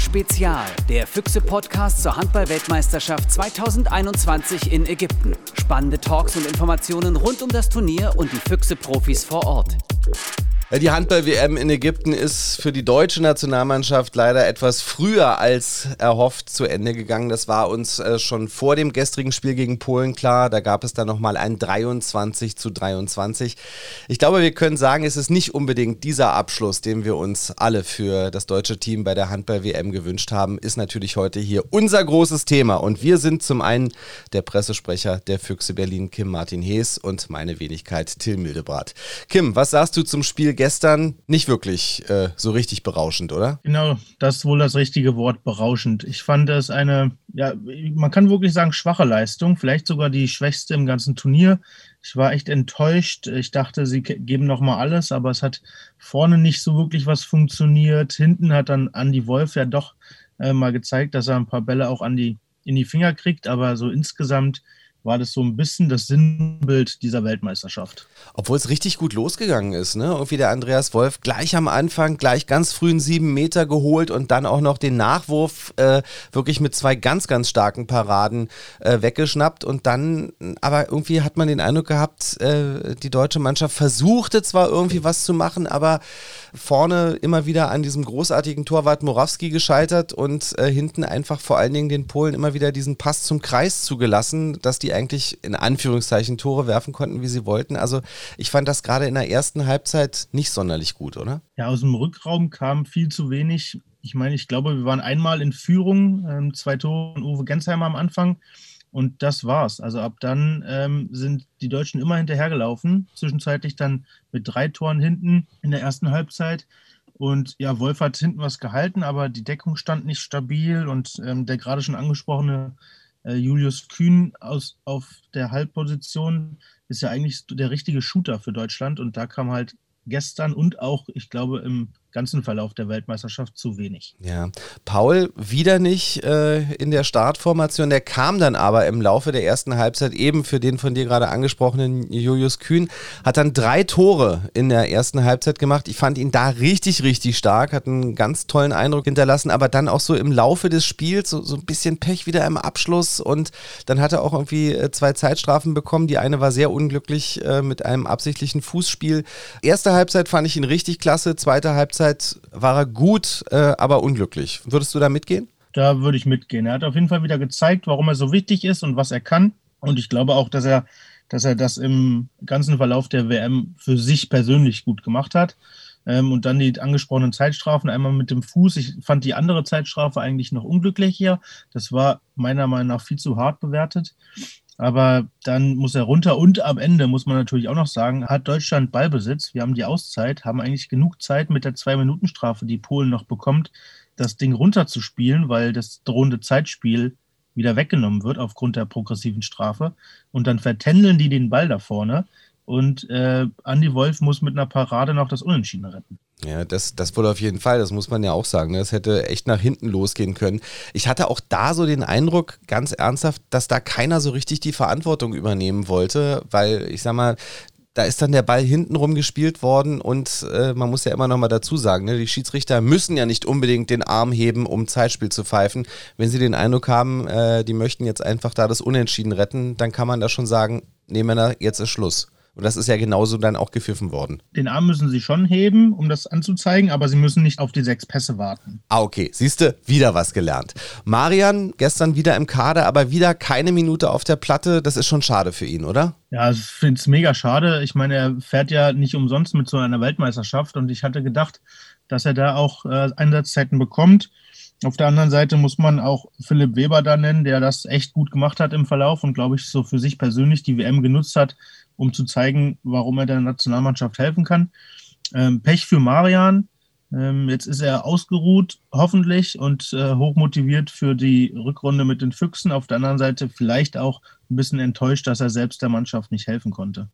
Spezial, der Füchse-Podcast zur Handball-Weltmeisterschaft 2021 in Ägypten. Spannende Talks und Informationen rund um das Turnier und die Füchse-Profis vor Ort. Die Handball-WM in Ägypten ist für die deutsche Nationalmannschaft leider etwas früher als erhofft zu Ende gegangen. Das war uns äh, schon vor dem gestrigen Spiel gegen Polen klar. Da gab es dann nochmal ein 23 zu 23. Ich glaube, wir können sagen, es ist nicht unbedingt dieser Abschluss, den wir uns alle für das deutsche Team bei der Handball-WM gewünscht haben, ist natürlich heute hier unser großes Thema. Und wir sind zum einen der Pressesprecher der Füchse Berlin, Kim Martin Hees, und meine Wenigkeit Till Mildebrat. Kim, was sagst du zum Spiel gestern nicht wirklich äh, so richtig berauschend, oder? Genau, das ist wohl das richtige Wort, berauschend. Ich fand es eine, ja, man kann wirklich sagen, schwache Leistung, vielleicht sogar die schwächste im ganzen Turnier. Ich war echt enttäuscht. Ich dachte, sie geben nochmal alles, aber es hat vorne nicht so wirklich was funktioniert. Hinten hat dann Andy Wolf ja doch äh, mal gezeigt, dass er ein paar Bälle auch an die, in die Finger kriegt, aber so insgesamt war das so ein bisschen das Sinnbild dieser Weltmeisterschaft. Obwohl es richtig gut losgegangen ist, ne? Irgendwie der Andreas Wolf gleich am Anfang, gleich ganz frühen sieben Meter geholt und dann auch noch den Nachwurf äh, wirklich mit zwei ganz, ganz starken Paraden äh, weggeschnappt und dann, aber irgendwie hat man den Eindruck gehabt, äh, die deutsche Mannschaft versuchte zwar irgendwie was zu machen, aber vorne immer wieder an diesem großartigen Torwart Morawski gescheitert und äh, hinten einfach vor allen Dingen den Polen immer wieder diesen Pass zum Kreis zugelassen, dass die eigentlich in Anführungszeichen Tore werfen konnten, wie sie wollten. Also ich fand das gerade in der ersten Halbzeit nicht sonderlich gut, oder? Ja, aus dem Rückraum kam viel zu wenig. Ich meine, ich glaube, wir waren einmal in Führung, ähm, zwei Tore von Uwe Gensheimer am Anfang. Und das war's. Also ab dann ähm, sind die Deutschen immer hinterhergelaufen. Zwischenzeitlich dann mit drei Toren hinten in der ersten Halbzeit. Und ja, Wolf hat hinten was gehalten, aber die Deckung stand nicht stabil. Und ähm, der gerade schon angesprochene Julius Kühn aus, auf der Halbposition ist ja eigentlich der richtige Shooter für Deutschland. Und da kam halt gestern und auch, ich glaube, im ganzen Verlauf der Weltmeisterschaft zu wenig. Ja, Paul wieder nicht äh, in der Startformation. Der kam dann aber im Laufe der ersten Halbzeit eben für den von dir gerade angesprochenen Julius Kühn, hat dann drei Tore in der ersten Halbzeit gemacht. Ich fand ihn da richtig, richtig stark, hat einen ganz tollen Eindruck hinterlassen, aber dann auch so im Laufe des Spiels so, so ein bisschen Pech wieder im Abschluss und dann hat er auch irgendwie äh, zwei Zeitstrafen bekommen. Die eine war sehr unglücklich äh, mit einem absichtlichen Fußspiel. Erste Halbzeit fand ich ihn richtig klasse, zweite Halbzeit Halbzeit war er gut, äh, aber unglücklich. Würdest du da mitgehen? Da würde ich mitgehen. Er hat auf jeden Fall wieder gezeigt, warum er so wichtig ist und was er kann. Und ich glaube auch, dass er, dass er das im ganzen Verlauf der WM für sich persönlich gut gemacht hat. Ähm, und dann die angesprochenen Zeitstrafen, einmal mit dem Fuß. Ich fand die andere Zeitstrafe eigentlich noch unglücklicher. Das war meiner Meinung nach viel zu hart bewertet. Aber dann muss er runter und am Ende muss man natürlich auch noch sagen, hat Deutschland Ballbesitz. Wir haben die Auszeit, haben eigentlich genug Zeit mit der Zwei-Minuten-Strafe, die Polen noch bekommt, das Ding runterzuspielen, weil das drohende Zeitspiel wieder weggenommen wird aufgrund der progressiven Strafe. Und dann vertändeln die den Ball da vorne. Und äh, Andy Wolf muss mit einer Parade noch das Unentschieden retten. Ja, das, das wohl auf jeden Fall, das muss man ja auch sagen. Das ne? hätte echt nach hinten losgehen können. Ich hatte auch da so den Eindruck, ganz ernsthaft, dass da keiner so richtig die Verantwortung übernehmen wollte, weil ich sag mal, da ist dann der Ball hintenrum gespielt worden und äh, man muss ja immer noch mal dazu sagen, ne, die Schiedsrichter müssen ja nicht unbedingt den Arm heben, um Zeitspiel zu pfeifen. Wenn sie den Eindruck haben, äh, die möchten jetzt einfach da das Unentschieden retten, dann kann man da schon sagen, nee Männer, jetzt ist Schluss. Und das ist ja genauso dann auch gepfiffen worden. Den Arm müssen sie schon heben, um das anzuzeigen, aber sie müssen nicht auf die sechs Pässe warten. Ah, okay. Siehst du, wieder was gelernt. Marian gestern wieder im Kader, aber wieder keine Minute auf der Platte. Das ist schon schade für ihn, oder? Ja, ich finde es mega schade. Ich meine, er fährt ja nicht umsonst mit so einer Weltmeisterschaft und ich hatte gedacht, dass er da auch äh, Einsatzzeiten bekommt. Auf der anderen Seite muss man auch Philipp Weber da nennen, der das echt gut gemacht hat im Verlauf und glaube ich so für sich persönlich die WM genutzt hat, um zu zeigen, warum er der Nationalmannschaft helfen kann. Ähm, Pech für Marian. Ähm, jetzt ist er ausgeruht, hoffentlich, und äh, hochmotiviert für die Rückrunde mit den Füchsen. Auf der anderen Seite vielleicht auch ein bisschen enttäuscht, dass er selbst der Mannschaft nicht helfen konnte.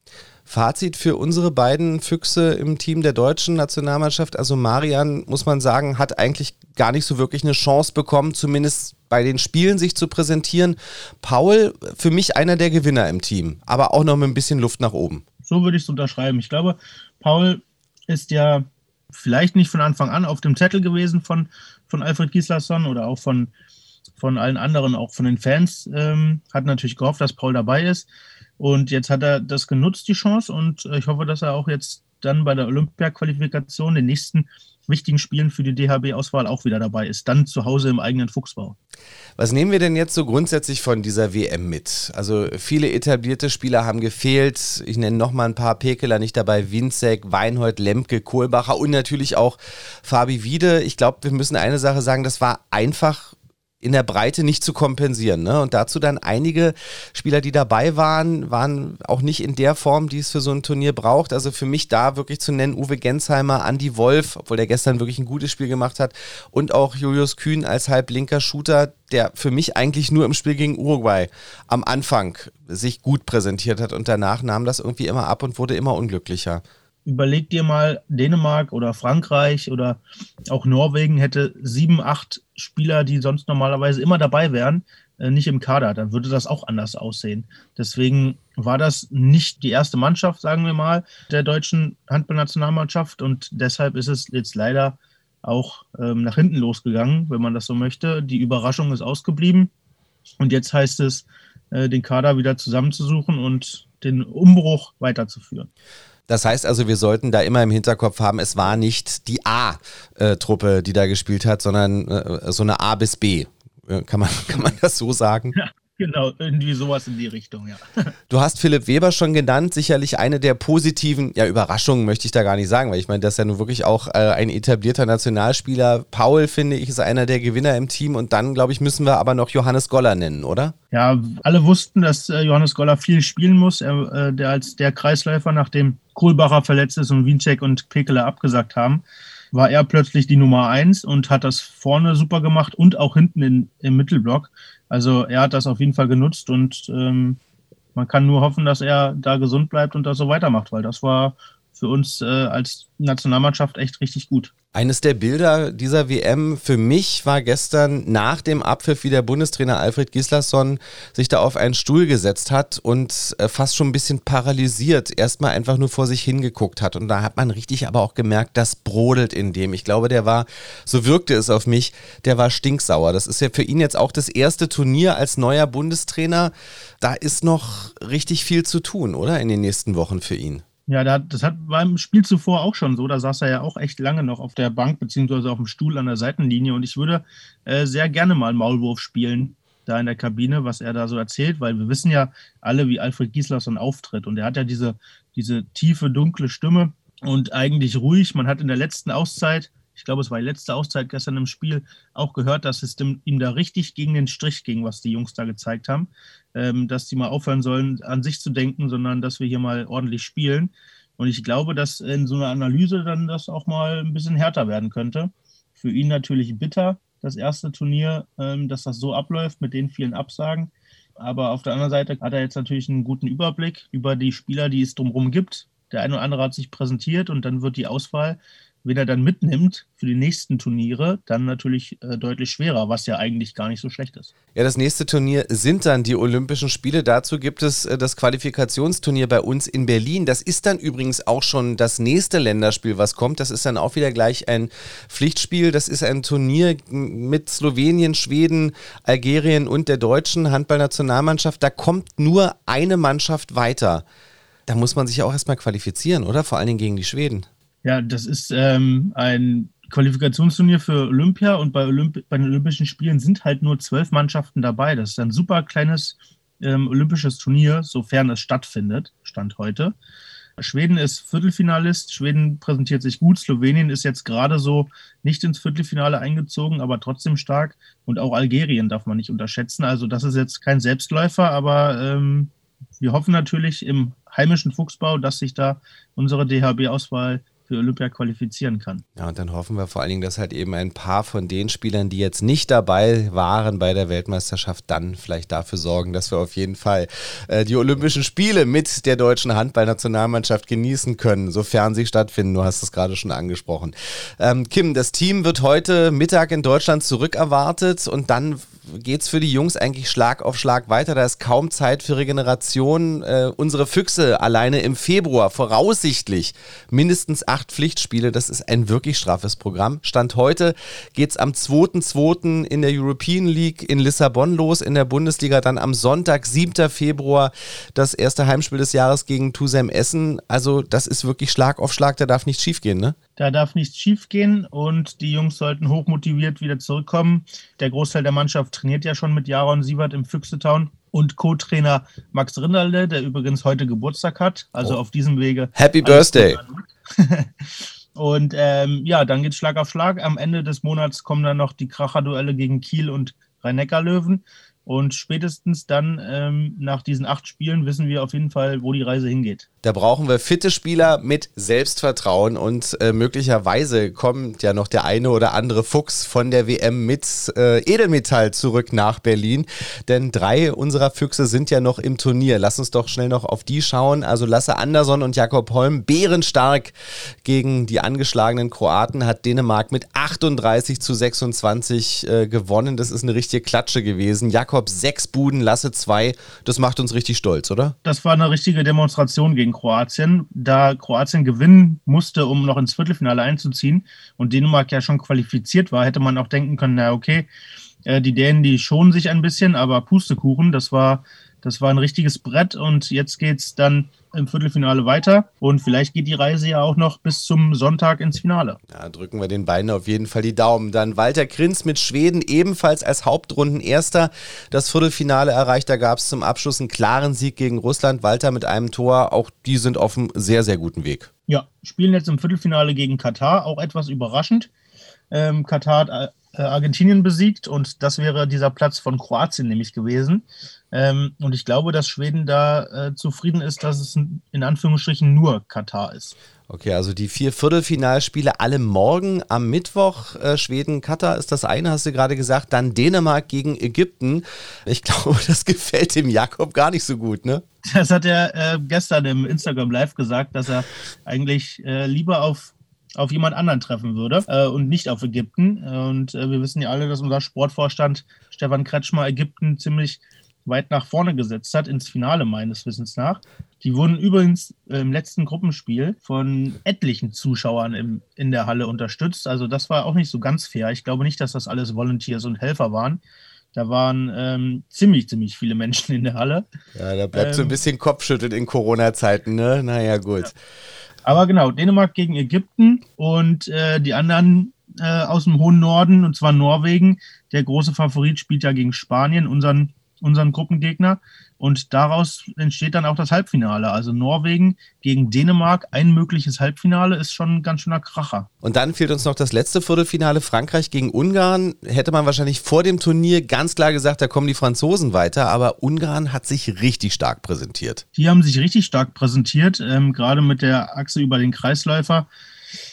Fazit für unsere beiden Füchse im Team der deutschen Nationalmannschaft. Also Marian, muss man sagen, hat eigentlich gar nicht so wirklich eine Chance bekommen, zumindest bei den Spielen sich zu präsentieren. Paul, für mich einer der Gewinner im Team, aber auch noch mit ein bisschen Luft nach oben. So würde ich es unterschreiben. Ich glaube, Paul ist ja vielleicht nicht von Anfang an auf dem Zettel gewesen von von Alfred Gislason oder auch von, von allen anderen, auch von den Fans. Ähm, hat natürlich gehofft, dass Paul dabei ist. Und jetzt hat er das genutzt, die Chance. Und äh, ich hoffe, dass er auch jetzt dann bei der Olympia-Qualifikation, den nächsten wichtigen Spielen für die DHB-Auswahl auch wieder dabei ist. Dann zu Hause im eigenen Fuchsbau. Was nehmen wir denn jetzt so grundsätzlich von dieser WM mit? Also viele etablierte Spieler haben gefehlt. Ich nenne nochmal ein paar Pekeler nicht dabei. Winzek, Weinhold, Lemke, Kohlbacher und natürlich auch Fabi Wiede. Ich glaube, wir müssen eine Sache sagen, das war einfach in der Breite nicht zu kompensieren. Ne? Und dazu dann einige Spieler, die dabei waren, waren auch nicht in der Form, die es für so ein Turnier braucht. Also für mich da wirklich zu nennen, Uwe Gensheimer, Andy Wolf, obwohl der gestern wirklich ein gutes Spiel gemacht hat, und auch Julius Kühn als halblinker Shooter, der für mich eigentlich nur im Spiel gegen Uruguay am Anfang sich gut präsentiert hat und danach nahm das irgendwie immer ab und wurde immer unglücklicher überleg dir mal, Dänemark oder Frankreich oder auch Norwegen hätte sieben, acht Spieler, die sonst normalerweise immer dabei wären, äh, nicht im Kader. Dann würde das auch anders aussehen. Deswegen war das nicht die erste Mannschaft, sagen wir mal, der deutschen Handballnationalmannschaft und deshalb ist es jetzt leider auch ähm, nach hinten losgegangen, wenn man das so möchte. Die Überraschung ist ausgeblieben und jetzt heißt es, äh, den Kader wieder zusammenzusuchen und den Umbruch weiterzuführen. Das heißt also, wir sollten da immer im Hinterkopf haben, es war nicht die A-Truppe, die da gespielt hat, sondern äh, so eine A bis B. Äh, kann man, kann man das so sagen? Ja, Genau, irgendwie sowas in die Richtung, ja. Du hast Philipp Weber schon genannt, sicherlich eine der positiven, ja, Überraschungen möchte ich da gar nicht sagen, weil ich meine, das ist ja nun wirklich auch äh, ein etablierter Nationalspieler. Paul, finde ich, ist einer der Gewinner im Team und dann, glaube ich, müssen wir aber noch Johannes Goller nennen, oder? Ja, alle wussten, dass äh, Johannes Goller viel spielen muss, er, äh, der als der Kreisläufer, nachdem Kohlbacher verletzt ist und Wiencheck und Pekele abgesagt haben war er plötzlich die Nummer eins und hat das vorne super gemacht und auch hinten in, im Mittelblock. Also er hat das auf jeden Fall genutzt und ähm, man kann nur hoffen, dass er da gesund bleibt und das so weitermacht, weil das war für uns äh, als Nationalmannschaft echt richtig gut. Eines der Bilder dieser WM für mich war gestern nach dem Abpfiff, wie der Bundestrainer Alfred Gislason sich da auf einen Stuhl gesetzt hat und äh, fast schon ein bisschen paralysiert erstmal einfach nur vor sich hingeguckt hat. Und da hat man richtig aber auch gemerkt, das brodelt in dem. Ich glaube, der war, so wirkte es auf mich, der war stinksauer. Das ist ja für ihn jetzt auch das erste Turnier als neuer Bundestrainer. Da ist noch richtig viel zu tun, oder? In den nächsten Wochen für ihn. Ja, das hat beim Spiel zuvor auch schon so. Da saß er ja auch echt lange noch auf der Bank beziehungsweise auf dem Stuhl an der Seitenlinie. Und ich würde äh, sehr gerne mal Maulwurf spielen da in der Kabine, was er da so erzählt, weil wir wissen ja alle, wie Alfred Gislason auftritt. Und er hat ja diese, diese tiefe, dunkle Stimme und eigentlich ruhig. Man hat in der letzten Auszeit ich glaube, es war die letzte Auszeit gestern im Spiel, auch gehört, dass es dem, ihm da richtig gegen den Strich ging, was die Jungs da gezeigt haben. Ähm, dass die mal aufhören sollen, an sich zu denken, sondern dass wir hier mal ordentlich spielen. Und ich glaube, dass in so einer Analyse dann das auch mal ein bisschen härter werden könnte. Für ihn natürlich bitter, das erste Turnier, ähm, dass das so abläuft mit den vielen Absagen. Aber auf der anderen Seite hat er jetzt natürlich einen guten Überblick über die Spieler, die es drumherum gibt. Der eine oder andere hat sich präsentiert und dann wird die Auswahl wenn er dann mitnimmt für die nächsten Turniere, dann natürlich äh, deutlich schwerer, was ja eigentlich gar nicht so schlecht ist. Ja, das nächste Turnier sind dann die Olympischen Spiele. Dazu gibt es äh, das Qualifikationsturnier bei uns in Berlin. Das ist dann übrigens auch schon das nächste Länderspiel, was kommt. Das ist dann auch wieder gleich ein Pflichtspiel. Das ist ein Turnier mit Slowenien, Schweden, Algerien und der deutschen Handballnationalmannschaft. Da kommt nur eine Mannschaft weiter. Da muss man sich auch erstmal qualifizieren, oder? Vor allen Dingen gegen die Schweden. Ja, das ist ähm, ein Qualifikationsturnier für Olympia und bei, Olymp bei den Olympischen Spielen sind halt nur zwölf Mannschaften dabei. Das ist ein super kleines ähm, olympisches Turnier, sofern es stattfindet, Stand heute. Schweden ist Viertelfinalist, Schweden präsentiert sich gut, Slowenien ist jetzt gerade so nicht ins Viertelfinale eingezogen, aber trotzdem stark. Und auch Algerien darf man nicht unterschätzen. Also das ist jetzt kein Selbstläufer, aber ähm, wir hoffen natürlich im heimischen Fuchsbau, dass sich da unsere DHB-Auswahl für Olympia qualifizieren kann. Ja, und dann hoffen wir vor allen Dingen, dass halt eben ein paar von den Spielern, die jetzt nicht dabei waren bei der Weltmeisterschaft, dann vielleicht dafür sorgen, dass wir auf jeden Fall äh, die Olympischen Spiele mit der deutschen Handballnationalmannschaft genießen können, sofern sie stattfinden. Du hast es gerade schon angesprochen. Ähm, Kim, das Team wird heute Mittag in Deutschland zurückerwartet und dann geht es für die Jungs eigentlich Schlag auf Schlag weiter. Da ist kaum Zeit für Regeneration. Äh, unsere Füchse alleine im Februar voraussichtlich mindestens acht Pflichtspiele. Das ist ein wirklich straffes Programm. Stand heute geht es am 2.2. in der European League in Lissabon los, in der Bundesliga dann am Sonntag, 7. Februar, das erste Heimspiel des Jahres gegen Tusem Essen. Also das ist wirklich Schlag auf Schlag, da darf nichts schiefgehen, ne? Da darf nichts schiefgehen und die Jungs sollten hochmotiviert wieder zurückkommen. Der Großteil der Mannschaft trainiert ja schon mit Jaron Siebert im Füchsetown und Co-Trainer Max Rinderle, der übrigens heute Geburtstag hat. Also oh. auf diesem Wege. Happy Birthday! und ähm, ja, dann geht's Schlag auf Schlag. Am Ende des Monats kommen dann noch die Kracherduelle gegen Kiel und Rhein-Neckar-Löwen. Und spätestens dann ähm, nach diesen acht Spielen wissen wir auf jeden Fall, wo die Reise hingeht. Da brauchen wir fitte Spieler mit Selbstvertrauen und äh, möglicherweise kommt ja noch der eine oder andere Fuchs von der WM mit äh, Edelmetall zurück nach Berlin. Denn drei unserer Füchse sind ja noch im Turnier. Lass uns doch schnell noch auf die schauen. Also Lasse Andersson und Jakob Holm bärenstark gegen die angeschlagenen Kroaten hat Dänemark mit 38 zu 26 äh, gewonnen. Das ist eine richtige Klatsche gewesen. Jakob Jakob sechs Buden, Lasse zwei. Das macht uns richtig stolz, oder? Das war eine richtige Demonstration gegen Kroatien, da Kroatien gewinnen musste, um noch ins Viertelfinale einzuziehen und Dänemark ja schon qualifiziert war, hätte man auch denken können, na okay, äh, die Dänen, die schonen sich ein bisschen, aber Pustekuchen, das war, das war ein richtiges Brett und jetzt geht es dann im Viertelfinale weiter und vielleicht geht die Reise ja auch noch bis zum Sonntag ins Finale. Ja, drücken wir den beiden auf jeden Fall die Daumen. Dann Walter Krinz mit Schweden ebenfalls als Hauptrundenerster das Viertelfinale erreicht. Da gab es zum Abschluss einen klaren Sieg gegen Russland. Walter mit einem Tor. Auch die sind auf einem sehr, sehr guten Weg. Ja, spielen jetzt im Viertelfinale gegen Katar. Auch etwas überraschend. Ähm, Katar hat äh, Argentinien besiegt und das wäre dieser Platz von Kroatien nämlich gewesen. Ähm, und ich glaube, dass Schweden da äh, zufrieden ist, dass es in Anführungsstrichen nur Katar ist. Okay, also die vier Viertelfinalspiele alle morgen am Mittwoch. Äh, Schweden, Katar ist das eine, hast du gerade gesagt. Dann Dänemark gegen Ägypten. Ich glaube, das gefällt dem Jakob gar nicht so gut, ne? Das hat er äh, gestern im Instagram Live gesagt, dass er eigentlich äh, lieber auf auf jemand anderen treffen würde äh, und nicht auf Ägypten. Und äh, wir wissen ja alle, dass unser Sportvorstand Stefan Kretschmer Ägypten ziemlich weit nach vorne gesetzt hat, ins Finale meines Wissens nach. Die wurden übrigens im letzten Gruppenspiel von etlichen Zuschauern im, in der Halle unterstützt. Also das war auch nicht so ganz fair. Ich glaube nicht, dass das alles Volunteers und Helfer waren. Da waren ähm, ziemlich, ziemlich viele Menschen in der Halle. Ja, da bleibt ähm, so ein ähm, bisschen Kopfschütteln in Corona-Zeiten, ne? Naja, gut. Ja. Aber genau, Dänemark gegen Ägypten und äh, die anderen äh, aus dem hohen Norden, und zwar Norwegen. Der große Favorit spielt ja gegen Spanien, unseren unseren Gruppengegner. Und daraus entsteht dann auch das Halbfinale. Also Norwegen gegen Dänemark, ein mögliches Halbfinale ist schon ein ganz schöner Kracher. Und dann fehlt uns noch das letzte Viertelfinale, Frankreich gegen Ungarn. Hätte man wahrscheinlich vor dem Turnier ganz klar gesagt, da kommen die Franzosen weiter. Aber Ungarn hat sich richtig stark präsentiert. Die haben sich richtig stark präsentiert, ähm, gerade mit der Achse über den Kreisläufer.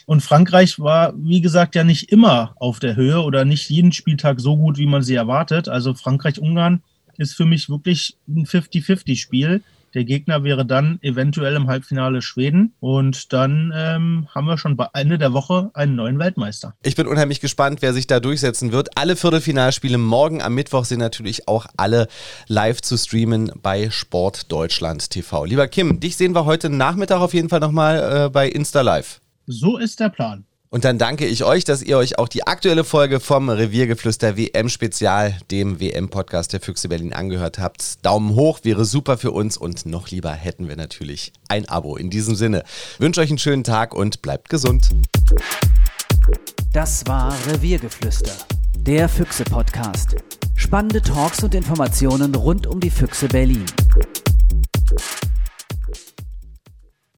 Und Frankreich war, wie gesagt, ja nicht immer auf der Höhe oder nicht jeden Spieltag so gut, wie man sie erwartet. Also Frankreich-Ungarn ist für mich wirklich ein 50-50-Spiel. Der Gegner wäre dann eventuell im Halbfinale Schweden und dann ähm, haben wir schon bei Ende der Woche einen neuen Weltmeister. Ich bin unheimlich gespannt, wer sich da durchsetzen wird. Alle Viertelfinalspiele morgen am Mittwoch sind natürlich auch alle live zu streamen bei Sport Deutschland TV. Lieber Kim, dich sehen wir heute Nachmittag auf jeden Fall nochmal äh, bei Insta Live. So ist der Plan. Und dann danke ich euch, dass ihr euch auch die aktuelle Folge vom Reviergeflüster WM Spezial, dem WM-Podcast der Füchse Berlin, angehört habt. Daumen hoch wäre super für uns und noch lieber hätten wir natürlich ein Abo. In diesem Sinne, wünsche euch einen schönen Tag und bleibt gesund. Das war Reviergeflüster, der Füchse-Podcast. Spannende Talks und Informationen rund um die Füchse Berlin.